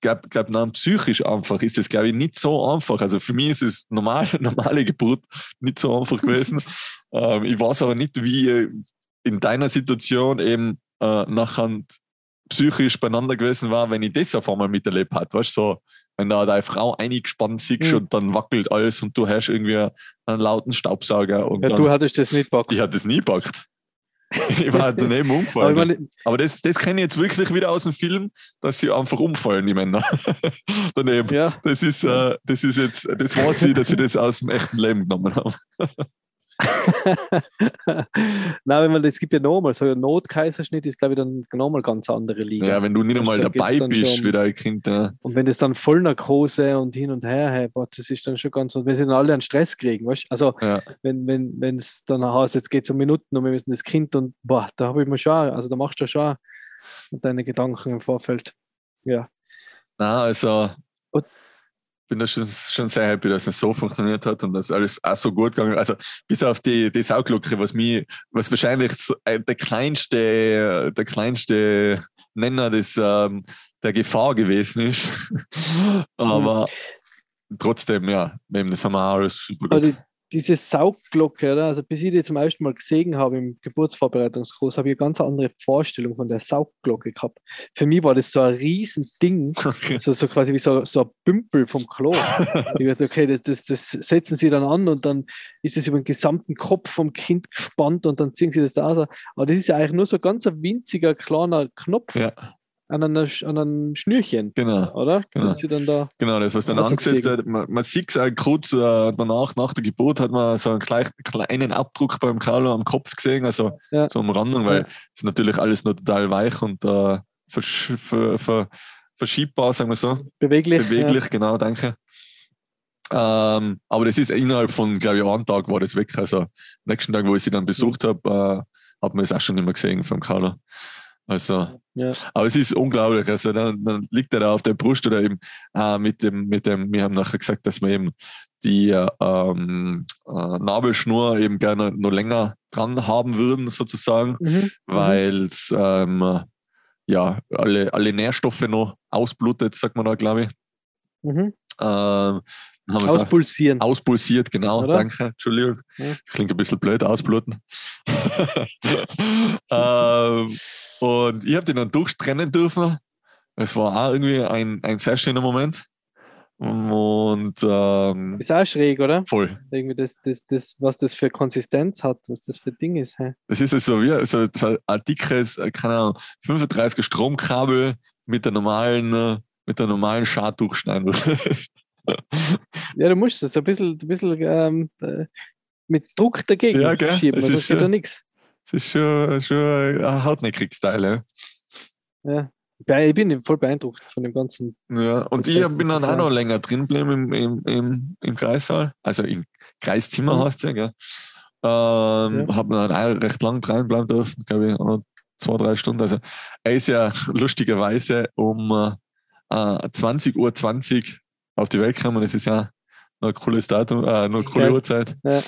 glaube, glaub, nein, psychisch einfach ist das, glaube ich, nicht so einfach. Also für mich ist es normal, (laughs) normale Geburt nicht so einfach gewesen. (laughs) ähm, ich weiß aber nicht, wie in deiner Situation eben äh, nachher psychisch beieinander gewesen war, wenn ich das auf einmal miterlebt habe. Weißt du, so, wenn da deine Frau eingespannt siehst mhm. und dann wackelt alles und du hast irgendwie einen lauten Staubsauger. Und ja, dann, du hattest das nicht packt. Ich hatte das nie packt. (laughs) ich war halt daneben umgefallen. Aber, meine, aber das, das kenne ich jetzt wirklich wieder aus dem Film, dass sie einfach umfallen, die Männer. (laughs) daneben. Ja. Das ist, äh, das ist jetzt, das war sie, dass sie das aus dem echten Leben genommen haben. (laughs) (laughs) Nein, wenn man, es gibt ja nochmal, so ein Notkaiserschnitt ist, glaube ich, dann nochmal ganz andere Liga. Ja, wenn du nicht einmal dabei bist, schon, wie dein Kind. Ja. Und wenn das dann Vollnarkose und hin und her, hey, boah, das ist dann schon ganz, und wenn sie dann alle einen Stress kriegen, weißt Also, ja. wenn es wenn, dann heißt, jetzt geht es um Minuten und wir müssen das Kind und, boah, da habe ich mir schon, also da machst du schon deine Gedanken im Vorfeld. Ja. Na, also. Und, bin da schon, schon sehr happy, dass es so funktioniert hat und dass alles auch so gut gegangen Also bis auf die, die Sauglocke, was mir, was wahrscheinlich äh, der kleinste, der kleinste Nenner des, ähm, der Gefahr gewesen ist. (laughs) Aber mhm. trotzdem, ja, das haben wir auch alles super gut diese Saugglocke, oder? also bis ich die zum ersten Mal gesehen habe im Geburtsvorbereitungskurs, habe ich eine ganz andere Vorstellung von der Saugglocke gehabt. Für mich war das so ein Riesending, (laughs) okay. so, so quasi wie so, so ein Bümpel vom Klo. (laughs) ich dachte, okay, das, das, das, setzen sie dann an und dann ist es über den gesamten Kopf vom Kind gespannt und dann ziehen sie das da aus. Aber das ist ja eigentlich nur so ganz ein winziger kleiner Knopf. Ja an, einer, an einem Schnürchen. Genau. Oder? Genau. Sie dann da genau, das, was dann angesetzt hat. Man, man sieht es auch kurz äh, danach, nach der Geburt, hat man so einen kleinen Abdruck beim Carlo am Kopf gesehen, also ja. so Umrandung, weil es ja. ist natürlich alles noch total weich und äh, versch ver ver verschiebbar, sagen wir so. Beweglich. Beweglich, ja. genau, danke. Ähm, aber das ist innerhalb von, glaube ich, einem Tag war das weg. Also, nächsten Tag, wo ich sie dann besucht habe, äh, hat man es auch schon immer gesehen vom Carlo. Also, ja. aber es ist unglaublich. Also, dann, dann, liegt er da auf der Brust oder eben äh, mit, dem, mit dem, wir haben nachher gesagt, dass wir eben die ähm, äh, Nabelschnur eben gerne noch länger dran haben würden, sozusagen, mhm. mhm. weil es ähm, ja, alle, alle Nährstoffe noch ausblutet, sagt man da, glaube ich. Mhm. Ähm, Auspulsieren. Auspulsiert, genau, Oder? danke, Entschuldigung. Ja. Klingt ein bisschen blöd, ausbluten. (laughs) ähm, und ich habe den dann durchtrennen dürfen. Es war auch irgendwie ein, ein sehr schöner Moment. Und ähm, ist auch schräg, oder? Voll. Irgendwie das, das, das, was das für Konsistenz hat, was das für Ding ist. Hey? Das ist so wie so, so ein dickes, keine Ahnung, 35er Stromkabel mit der normalen, mit der normalen Schad durchschneiden. (laughs) ja, du musst es ein bisschen, ein bisschen ähm, äh, mit Druck dagegen ja, gell? schieben, ist, geht ja nichts. Das ist schon, schon ein Hautnäckigsteil. Ja. ja. Ich bin voll beeindruckt von dem ganzen. Ja, und Prozess, ich bin dann auch noch länger drin geblieben im, im, im, im Kreissaal, also im Kreiszimmer mhm. heißt es ja, gell? Ähm, ja. Habe dann auch recht lang drin bleiben dürfen, glaube ich, noch zwei, drei Stunden. Also er ist ja lustigerweise um äh, 20.20 Uhr 20 auf die Welt gekommen. Das ist ja noch ein cooles Datum, äh, noch eine coole ja. Uhrzeit. Ja.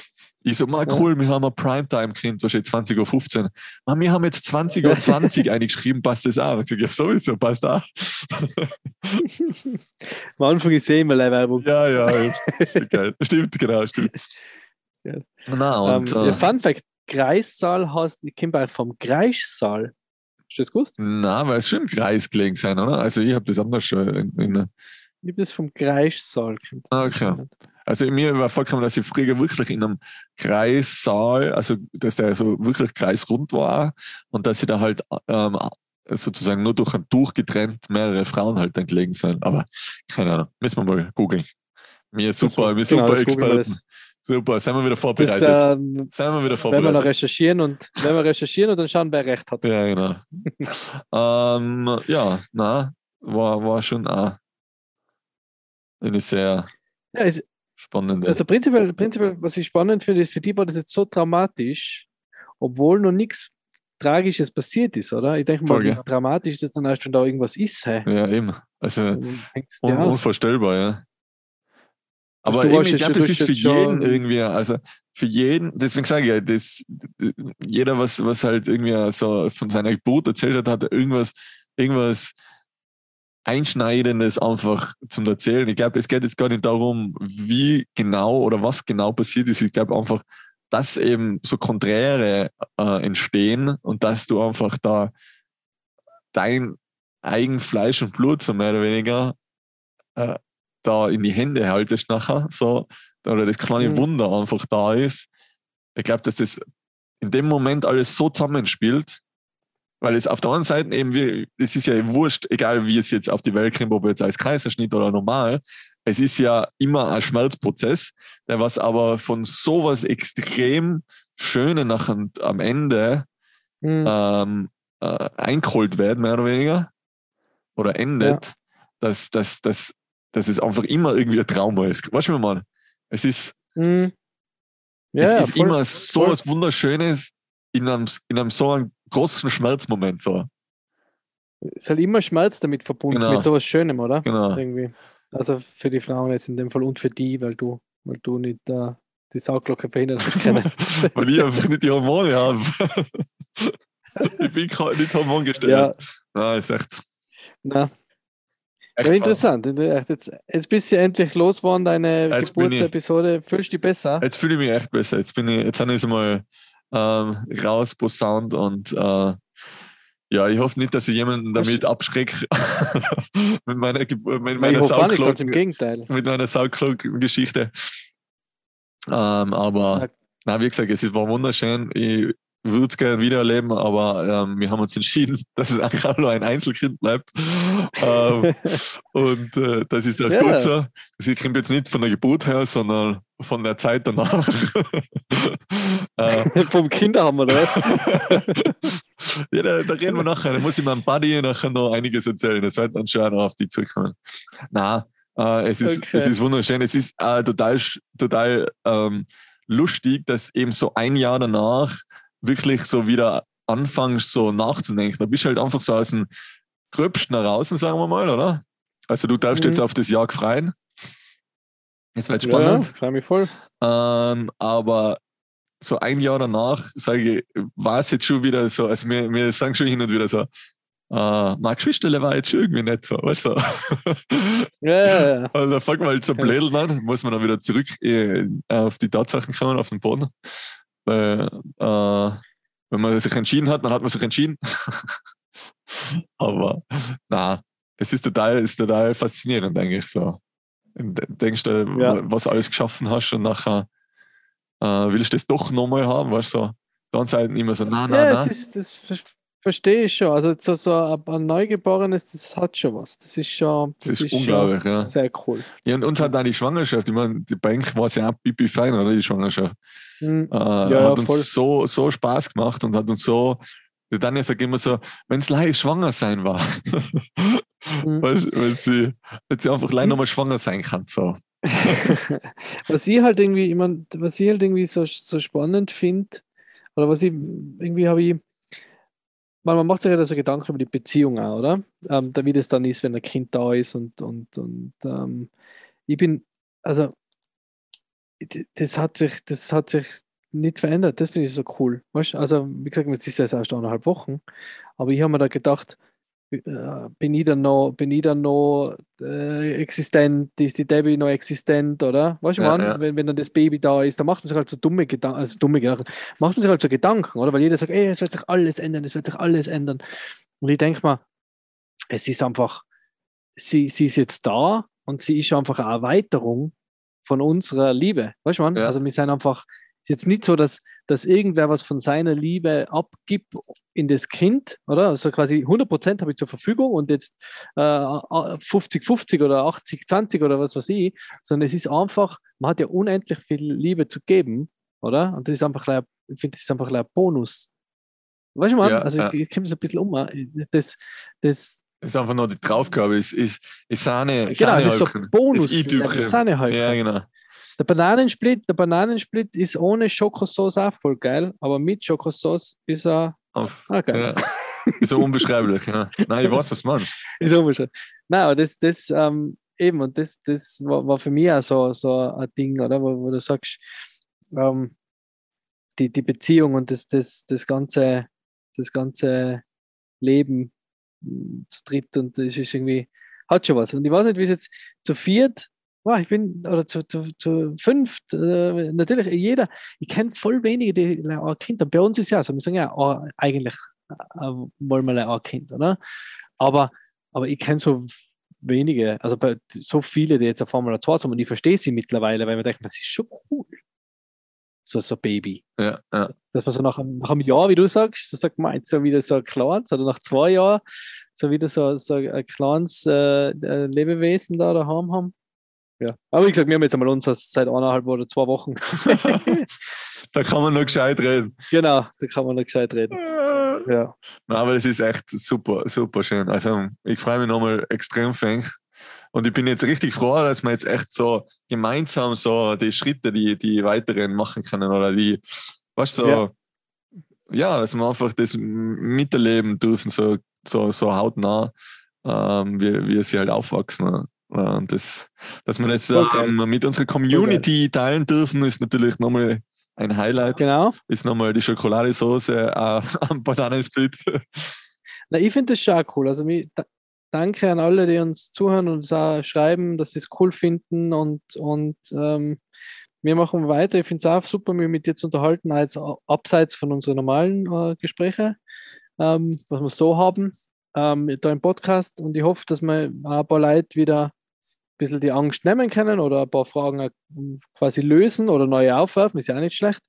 Ich so, mal cool, wir haben ein Primetime-Kind, was jetzt 20.15 Uhr. Man, wir haben jetzt 20.20 Uhr (laughs) eingeschrieben, passt das auch? Ich sage, ja, sowieso, passt auch. (laughs) Am Anfang ist eh immer Werbung. Ja, ja, geil. Stimmt, genau, stimmt. (laughs) Ja. Na, und, um, ähm, äh, Fun Fact: Kreissaal heißt, ich kenne vom Kreissaal. Hast du das gewusst? Na, weil es schon Kreis gelegen sein, oder? Also, ich habe das anders schon in, in ich habe das vom Kreissaal. Ah, okay. Also mir war vorgekommen, dass ich früher wirklich in einem Kreissaal, also dass der so wirklich kreisrund war und dass sie da halt ähm, sozusagen nur durch ein Tuch getrennt mehrere Frauen halt dann gelegen sind. Aber keine Ahnung, müssen wir mal googeln. Mir super, wir genau, super Experten. Super, sind wir wieder vorbereitet. Das, ähm, sind wir wieder vorbereitet. Wenn wir noch recherchieren und wenn wir recherchieren und dann schauen, wer recht hat. Ja, genau. (laughs) ähm, ja, na, war, war schon auch eine sehr ja, es, spannende. Also prinzipiell, prinzipiell, was ich spannend finde, ist, für die war das jetzt so dramatisch, obwohl noch nichts Tragisches passiert ist, oder? Ich denke mal, wie dramatisch das dann erst, wenn da irgendwas ist. Hey. Ja, eben. Also un unvorstellbar, ja. Aber eben, ich glaube, das ist für jeden irgendwie, also für jeden, deswegen sage ich ja, das, jeder, was, was halt irgendwie so von seiner Geburt erzählt hat, hat irgendwas, irgendwas Einschneidendes einfach zum Erzählen. Ich glaube, es geht jetzt gar nicht darum, wie genau oder was genau passiert ist. Ich glaube einfach, dass eben so Konträre äh, entstehen und dass du einfach da dein eigen Fleisch und Blut so mehr oder weniger äh, da in die Hände haltest nachher, so, oder das kleine mhm. Wunder einfach da ist. Ich glaube, dass das in dem Moment alles so zusammenspielt, weil es auf der anderen Seite eben, wie, es ist ja wurscht, egal wie es jetzt auf die Welt kommt, ob jetzt als Kaiserschnitt oder normal, es ist ja immer ein Schmerzprozess, der was aber von sowas extrem Schönen nach am Ende mhm. ähm, äh, eingeholt wird, mehr oder weniger, oder endet, ja. dass, dass, dass, dass es einfach immer irgendwie ein Trauma ist. Weißt du, mal? Es ist, mhm. ja, es ist voll, immer so voll. was Wunderschönes in einem, in einem so einem großen Schmerzmoment. So. Es ist halt immer Schmerz damit verbunden, genau. mit sowas Schönem, oder? Genau. Irgendwie. Also für die Frauen jetzt in dem Fall und für die, weil du, weil du nicht uh, die Sauglocke behindert (laughs) können. weil ich einfach nicht die Hormone habe. (laughs) ich bin nicht hormongestellt. Ja. Nein, ist echt. Na. Echt ja, interessant. Jetzt, jetzt bist du endlich losgeworden, deine jetzt Geburtsepisode. Fühlst du dich besser? Jetzt fühle ich mich echt besser. Jetzt bin ich, jetzt habe ich mal ähm, rausposaunt und äh, ja, ich hoffe nicht, dass ich jemanden damit abschrecke (laughs) mit meiner, mit meiner Sauklok, im Gegenteil. Mit meiner Sauklok-Geschichte. Ähm, aber ja. na, wie gesagt, es war wunderschön. Ich würde es gerne wieder erleben, aber ähm, wir haben uns entschieden, (laughs) dass es einfach nur ein Einzelkind bleibt. ähm, (laughs) und äh, das ist auch ja. gut so. Sie kommt jetzt nicht von der Geburt her, sondern von der Zeit danach. (laughs) äh, Vom Kinder haben wir das. ja, da, da, reden wir nachher. Da muss ich meinem Buddy nachher noch einiges erzählen. Das wird dann schon auf die zurückkommen. Na, äh, es, ist, okay. es ist wunderschön. Es ist äh, total, total ähm, lustig, dass eben so ein Jahr danach wirklich so wieder anfängst, so nachzudenken. Da bist du halt einfach so aus dem Gröbsten heraus, sagen wir mal, oder? Also du darfst mhm. jetzt auf das Jahr freien. Das wird spannend. Ja, freue mich voll. Ähm, aber so ein Jahr danach, sage ich, war es jetzt schon wieder so, also wir, wir sagen schon hin und wieder so, äh, mein Geschwisterle war jetzt schon irgendwie nicht so, weißt du? (laughs) Ja, ja, ja. Also da fängt man halt so blödeln an, muss man dann wieder zurück äh, auf die Tatsachen kommen, auf den Boden. Weil, äh, wenn man sich entschieden hat, dann hat man sich entschieden. (laughs) Aber na, es ist total, ist total faszinierend eigentlich so. Denkst du, ja. was alles geschaffen hast und nachher äh, willst du das doch nochmal haben, weißt du? Dann seid immer so, nein, nein, ja, nein. Das, das verstehe ich schon. Also so, so ein Neugeborenes, das hat schon was. Das ist schon, das, das ist, ist unglaublich, ja. Sehr cool. Ja, und uns hat auch die Schwangerschaft, ich meine, die Bank war ja auch pipi fein, oder die Schwangerschaft. Mhm. Äh, ja, hat uns so, so Spaß gemacht und hat uns so, die Tanja sagt immer so, wenn es leicht schwanger sein war. mhm. (laughs) weißt, wenn, sie, wenn sie einfach leicht mhm. nochmal schwanger sein kann. So. (laughs) was ich halt irgendwie, ich mein, was ich halt irgendwie so, so spannend finde, oder was ich irgendwie habe ich, man, man macht sich ja da so Gedanken über die Beziehung auch, oder? Ähm, wie das dann ist, wenn ein Kind da ist und, und, und ähm, ich bin, also das hat sich, das hat sich nicht verändert. Das finde ich so cool. Weißt? Also, wie gesagt, es ist jetzt erst eineinhalb Wochen, aber ich habe mir da gedacht, äh, bin ich dann noch, bin ich dann noch äh, existent, ist die Debbie noch existent, oder? Weißt du, ja, ja. wenn, wenn dann das Baby da ist, dann macht man sich halt so dumme Gedanken, also dumme Gedanken, macht man sich halt so Gedanken, oder? Weil jeder sagt, ey, es wird sich alles ändern, es wird sich alles ändern. Und ich denke mal, es ist einfach, sie, sie ist jetzt da und sie ist einfach eine Erweiterung von unserer Liebe. Weißt du, man? Ja. Also wir sind einfach, ist jetzt nicht so, dass, dass irgendwer was von seiner Liebe abgibt in das Kind, oder? Also quasi 100% habe ich zur Verfügung und jetzt äh, 50-50 oder 80-20 oder was weiß ich, sondern es ist einfach, man hat ja unendlich viel Liebe zu geben, oder? Und das ist einfach, ich finde, das ist einfach ein Bonus. Weißt du, man? Ja, also ja. ich, ich komme so ein bisschen um. Das, das, ist einfach nur die Draufgabe, ist, ist, ist Sahne. Genau, das ist so Bonus. Ist Sahnehäubchen. Ja, genau. Der Bananensplit, der Bananensplit ist ohne Schokosauce auch voll geil, aber mit Schokosauce ist er auch geil. Ja. Ist so unbeschreiblich, ja. Nein, ich weiß, was meinst. (laughs) Ist unbeschreiblich. Nein, aber das, das ähm, eben, und das, das war, war für mich auch so, so ein Ding, oder? Wo, wo du sagst, ähm, die, die Beziehung und das, das, das ganze, das ganze Leben zu dritt und das ist irgendwie, hat schon was. Und ich weiß nicht, wie es jetzt zu viert, oh, ich bin, oder zu, zu, zu fünft, äh, natürlich jeder, ich kenne voll wenige, die ein Kind haben. Bei uns ist ja so, wir sagen ja, oh, eigentlich äh, wollen wir ein Kind, oder? Aber, aber ich kenne so wenige, also bei, so viele, die jetzt auf Formel 2 haben und ich verstehe sie mittlerweile, weil man denkt, das ist schon cool. So, so Baby. Ja, ja. dass man so nach, nach einem Jahr, wie du sagst, so sagt man jetzt so wieder so ein kleines, oder nach zwei Jahren, so wieder so, so ein kleines äh, äh Lebewesen da daheim haben. Ja. Aber wie gesagt, wir haben jetzt einmal uns seit eineinhalb oder zwei Wochen. (laughs) da kann man noch gescheit reden. Genau, da kann man noch gescheit reden. Ja. Nein, aber das ist echt super, super schön. Also ich freue mich nochmal extrem fäng. Und ich bin jetzt richtig froh, dass wir jetzt echt so gemeinsam so die Schritte, die, die weiteren machen können oder die, weißt du, so, ja. ja, dass wir einfach das miterleben dürfen, so, so, so hautnah, ähm, wie, wie sie halt aufwachsen. Und das, dass wir das ähm, mit unserer Community teilen dürfen, ist natürlich nochmal ein Highlight. Genau. Ist nochmal die Schokoladesauce äh, (laughs) am Bananensplit. Na, ich finde das schon cool. Also, mich, danke an alle, die uns zuhören und uns auch schreiben, dass sie es cool finden und, und ähm, wir machen weiter. Ich finde es auch super, mich mit dir zu unterhalten, als abseits von unseren normalen äh, Gesprächen, ähm, was wir so haben, ähm, da im Podcast. Und ich hoffe, dass wir ein paar Leute wieder bisschen die Angst nehmen können oder ein paar Fragen quasi lösen oder neue aufwerfen, ist ja auch nicht schlecht.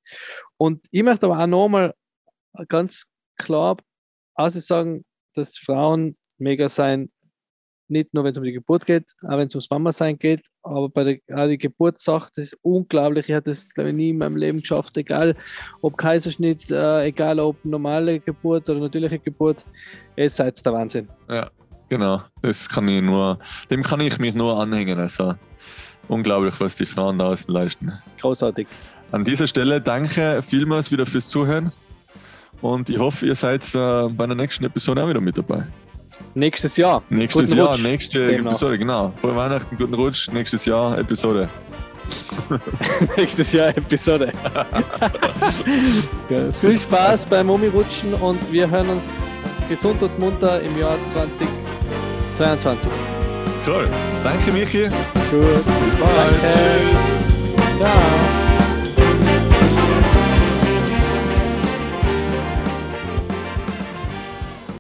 Und ich möchte aber auch nochmal ganz klar sagen, dass Frauen mega sein nicht nur wenn es um die Geburt geht, auch wenn es ums Mama sein geht, aber bei der auch die Geburtssache, das ist unglaublich. Ich hatte das, glaube ich, nie in meinem Leben geschafft, egal ob Kaiserschnitt, äh, egal ob normale Geburt oder natürliche Geburt, es seid der Wahnsinn. Ja, genau. Das kann ich nur, dem kann ich mich nur anhängen. Also unglaublich, was die Frauen da außen leisten. Großartig. An dieser Stelle danke vielmals wieder fürs Zuhören und ich hoffe, ihr seid äh, bei der nächsten Episode auch wieder mit dabei. Nächstes Jahr. Nächstes guten Jahr, Rutsch. nächste genau. Episode, genau. Frohe Weihnachten, guten Rutsch, nächstes Jahr Episode. (laughs) nächstes Jahr Episode. viel Spaß beim Mummi-Rutschen und wir hören uns gesund und munter im Jahr 2022. Cool. Danke, Michi. Gut. Bis bald. Danke. Tschüss. Ciao.